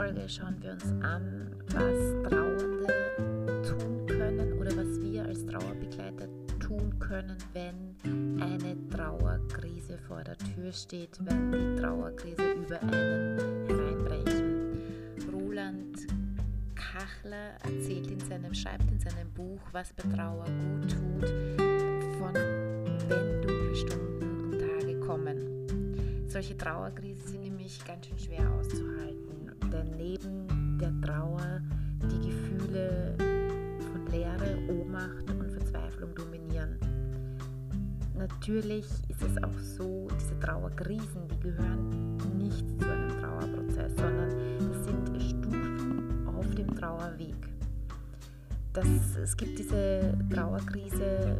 Folge schauen wir uns an, was Trauernde tun können oder was wir als Trauerbegleiter tun können, wenn eine Trauerkrise vor der Tür steht, wenn die Trauerkrise über einen hereinbrechen. Roland Kachler erzählt in seinem, schreibt in seinem Buch, was bei Trauer gut tut, von wenn dunkle Stunden und Tage kommen. Solche Trauerkrisen sind nämlich ganz schön schwer auszuhalten, denn neben der Trauer die Gefühle von Leere, Ohnmacht und Verzweiflung dominieren. Natürlich ist es auch so, diese Trauerkrisen, die gehören nicht zu einem Trauerprozess, sondern das sind Stufen auf dem Trauerweg. Das, es gibt diese Trauerkrise,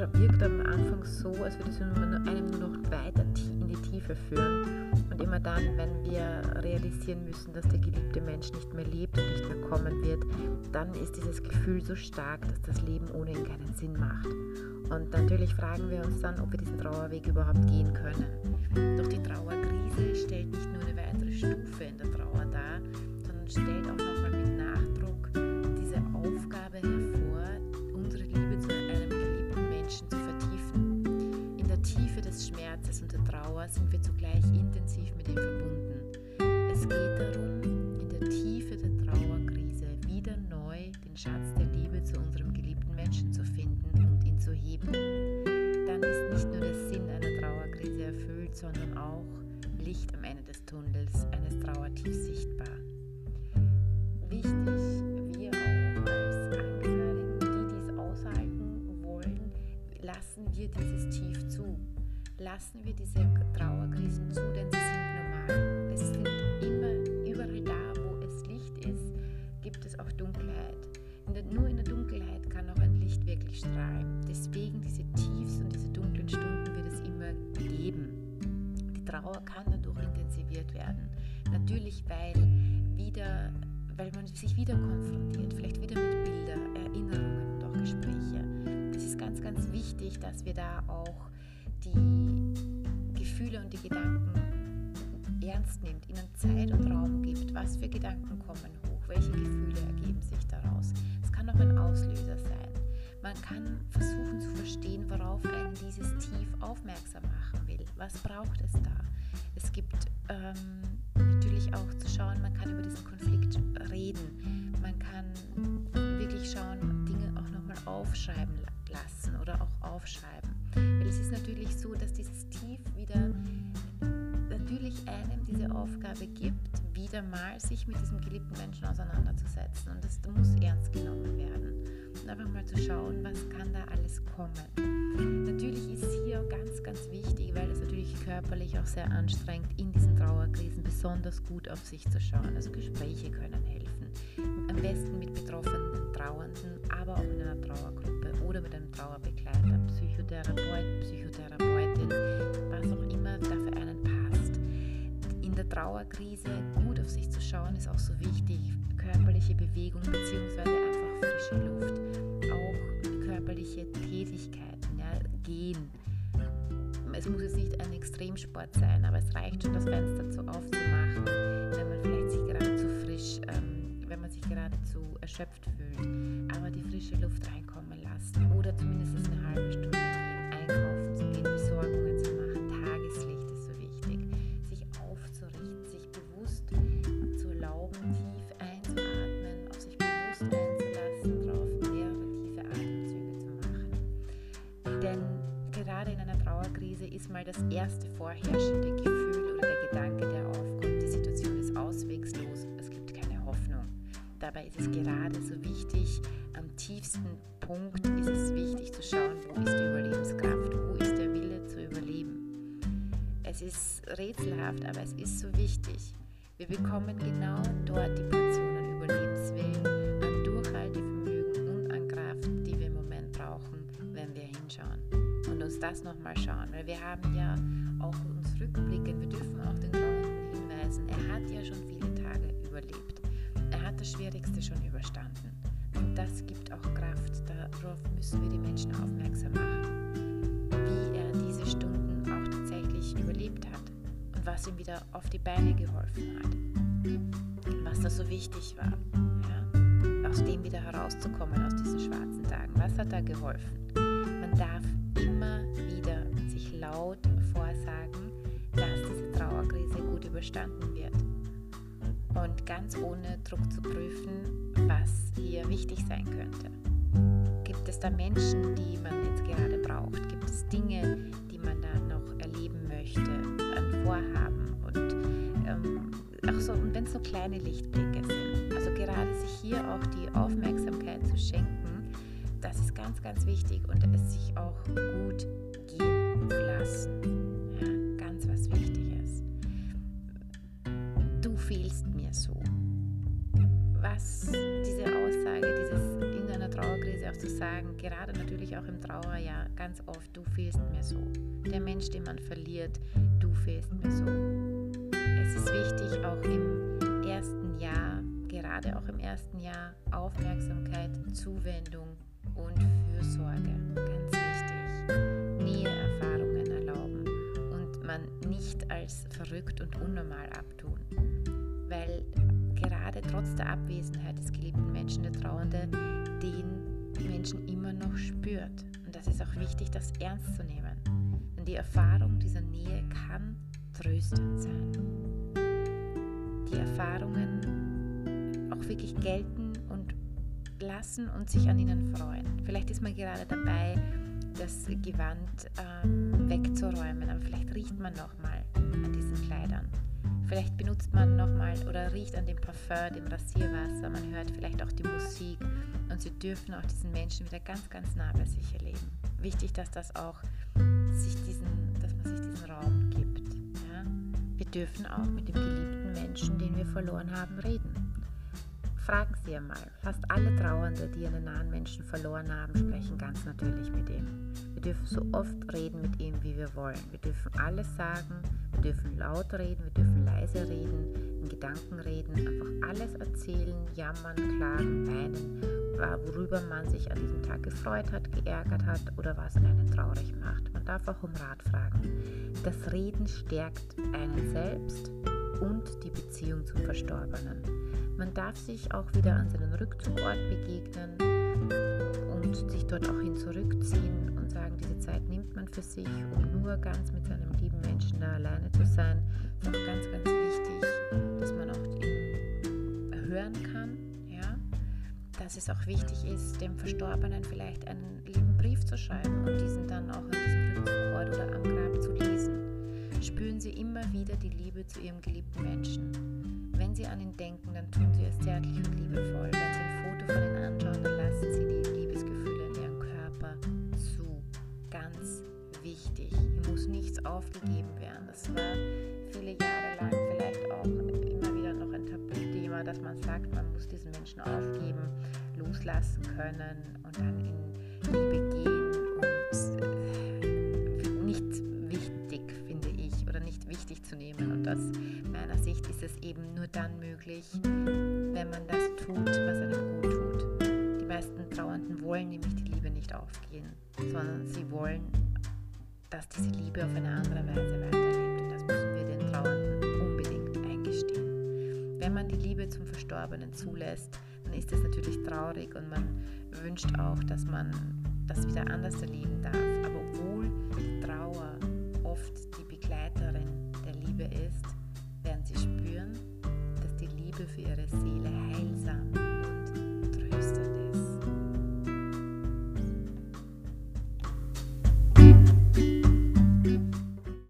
wirkt am Anfang so, als würde es einem nur noch weiter in die Tiefe führen. Und immer dann, wenn wir realisieren müssen, dass der geliebte Mensch nicht mehr lebt und nicht mehr kommen wird, dann ist dieses Gefühl so stark, dass das Leben ohne ihn keinen Sinn macht. Und natürlich fragen wir uns dann, ob wir diesen Trauerweg überhaupt gehen können. Doch die Trauerkrise stellt nicht nur eine weitere Stufe in der Trauer dar, sondern stellt auch nochmal Trauer sind wir zugleich intensiv mit ihm verbunden. Es geht darum, in der Tiefe der Trauerkrise wieder neu den Schatz der Liebe zu unserem geliebten Menschen zu finden und ihn zu heben. Dann ist nicht nur der Sinn einer Trauerkrise erfüllt, sondern auch Licht am Ende des Tunnels eines Trauertiefs sichtbar. Wichtig, wir auch als Angehörigen, die dies aushalten wollen, lassen wir dieses Tief zu. Lassen wir diese Trauerkrisen zu, denn sie sind normal. Es sind immer überall da, wo es Licht ist, gibt es auch Dunkelheit. In der, nur in der Dunkelheit kann auch ein Licht wirklich strahlen. Deswegen diese Tiefs und diese dunklen Stunden wird es immer geben. Die Trauer kann dadurch intensiviert werden. Natürlich, weil wieder, weil man sich wieder konfrontiert, vielleicht wieder mit Bildern, Erinnerungen und auch Gespräche. Es ist ganz, ganz wichtig, dass wir da auch die Gefühle und die Gedanken ernst nimmt, ihnen Zeit und Raum gibt. Was für Gedanken kommen hoch? Welche Gefühle ergeben sich daraus? Es kann auch ein Auslöser sein. Man kann versuchen zu verstehen, worauf einen dieses Tief aufmerksam machen will. Was braucht es da? Es gibt ähm, natürlich auch zu schauen, man kann über diesen Konflikt reden. Man kann wirklich schauen, Dinge auch nochmal aufschreiben lassen oder auch aufschreiben. Ist natürlich so, dass dieses Tief wieder natürlich einem diese Aufgabe gibt, wieder mal sich mit diesem geliebten Menschen auseinanderzusetzen. Und das muss ernst genommen werden. Und einfach mal zu schauen, was kann da alles kommen. Natürlich ist hier ganz, ganz wichtig, weil es natürlich körperlich auch sehr anstrengend in diesen Trauerkrisen besonders gut auf sich zu schauen. Also Gespräche können helfen. Am besten mit betroffenen Trauernden, aber auch in einer Trauergruppe oder mit einem Trauerbegleiter, Trauerkrise gut auf sich zu schauen, ist auch so wichtig. Körperliche Bewegung bzw. einfach frische Luft, auch körperliche Tätigkeiten, ja, gehen. Es muss jetzt nicht ein Extremsport sein, aber es reicht schon, das Fenster zu aufzumachen, wenn man vielleicht sich gerade zu frisch, ähm, wenn man sich gerade zu erschöpft fühlt. Aber die frische Luft reinkommen lassen oder zumindest eine halbe Stunde gehen, einkaufen zu gehen, Besorgungen vorherrschende Gefühl oder der Gedanke, der aufkommt, die Situation ist auswegslos, es gibt keine Hoffnung. Dabei ist es gerade so wichtig, am tiefsten Punkt ist es wichtig zu schauen, wo ist die Überlebenskraft, wo ist der Wille zu überleben. Es ist rätselhaft, aber es ist so wichtig. Wir bekommen genau dort die Portionen Überlebenswillen an Durchhaltevermögen und an Kraft, die wir im Moment brauchen, wenn wir hinschauen und uns das nochmal schauen. Weil wir haben ja auch uns rückblicken, wir dürfen auch den Trauernden hinweisen, er hat ja schon viele Tage überlebt. Er hat das Schwierigste schon überstanden. Und das gibt auch Kraft. Darauf müssen wir die Menschen aufmerksam machen, wie er diese Stunden auch tatsächlich überlebt hat und was ihm wieder auf die Beine geholfen hat. was da so wichtig war. Ja? Aus dem wieder herauszukommen, aus diesen schwarzen Tagen. Was hat da geholfen? Man darf immer wieder sich laut Überstanden wird. Und ganz ohne Druck zu prüfen, was hier wichtig sein könnte. Gibt es da Menschen, die man jetzt gerade braucht? Gibt es Dinge, die man da noch erleben möchte, ein Vorhaben? Und ähm, auch so, und wenn es so kleine Lichtblicke sind. Also gerade sich hier auch die Aufmerksamkeit zu schenken, das ist ganz, ganz wichtig und es sich auch gut gehen lassen. So. Was diese Aussage, dieses in einer Trauerkrise auch zu sagen, gerade natürlich auch im Trauerjahr, ganz oft, du fehlst mir so. Der Mensch, den man verliert, du fehlst mir so. Es ist wichtig, auch im ersten Jahr, gerade auch im ersten Jahr, Aufmerksamkeit, Zuwendung und Fürsorge. Ganz wichtig. Näheerfahrungen erlauben und man nicht als verrückt und unnormal abtun. Weil gerade trotz der Abwesenheit des geliebten Menschen der Trauernde den Menschen immer noch spürt. Und das ist auch wichtig, das ernst zu nehmen. Denn die Erfahrung dieser Nähe kann tröstend sein. Die Erfahrungen auch wirklich gelten lassen und sich an ihnen freuen. Vielleicht ist man gerade dabei, das Gewand ähm, wegzuräumen, aber vielleicht riecht man nochmal an diesen Kleidern. Vielleicht benutzt man nochmal oder riecht an dem Parfum, dem Rasierwasser, man hört vielleicht auch die Musik und sie dürfen auch diesen Menschen wieder ganz, ganz nah bei sich erleben. Wichtig, dass das auch sich diesen, dass man sich diesen Raum gibt. Ja? Wir dürfen auch mit dem geliebten Menschen, den wir verloren haben, reden. Fragen Sie einmal. Fast alle Trauernde, die einen nahen Menschen verloren haben, sprechen ganz natürlich mit ihm. Wir dürfen so oft reden mit ihm, wie wir wollen. Wir dürfen alles sagen, wir dürfen laut reden, wir dürfen leise reden, in Gedanken reden, einfach alles erzählen, jammern, klagen, weinen, worüber man sich an diesem Tag gefreut hat, geärgert hat oder was einen traurig macht. Man darf auch um Rat fragen. Das Reden stärkt einen selbst und die Beziehung zum Verstorbenen. Man darf sich auch wieder an seinen Rückzugort begegnen und sich dort auch hin zurückziehen und sagen, diese Zeit nimmt man für sich, um nur ganz mit seinem lieben Menschen da alleine zu sein. Ist auch ganz, ganz wichtig, dass man auch ihn hören kann, ja. Dass es auch wichtig ist, dem Verstorbenen vielleicht einen lieben Brief zu schreiben und diesen dann auch an diesem Rückzugort oder am Grab zu lesen. Spüren Sie immer wieder die Liebe zu Ihrem geliebten Menschen wenn Sie an ihn denken, dann tun Sie es zärtlich und liebevoll. Wenn Sie ein Foto von ihm anschauen, dann lassen Sie die Liebesgefühle in Ihrem Körper zu. Ganz wichtig. Hier muss nichts aufgegeben werden. Das war viele Jahre lang vielleicht auch immer wieder noch ein Tabuthema, dass man sagt, man muss diesen Menschen aufgeben, loslassen können und dann in Liebe gehen und nicht wichtig, finde ich, oder nicht wichtig zu nehmen. Und das meiner Sicht ist es eben nur dann möglich, wenn man das tut, was einem gut tut. Die meisten Trauernden wollen nämlich die Liebe nicht aufgehen, sondern sie wollen, dass diese Liebe auf eine andere Weise weiterlebt. Und das müssen wir den Trauernden unbedingt eingestehen. Wenn man die Liebe zum Verstorbenen zulässt, dann ist das natürlich traurig und man wünscht auch, dass man das wieder anders erleben darf.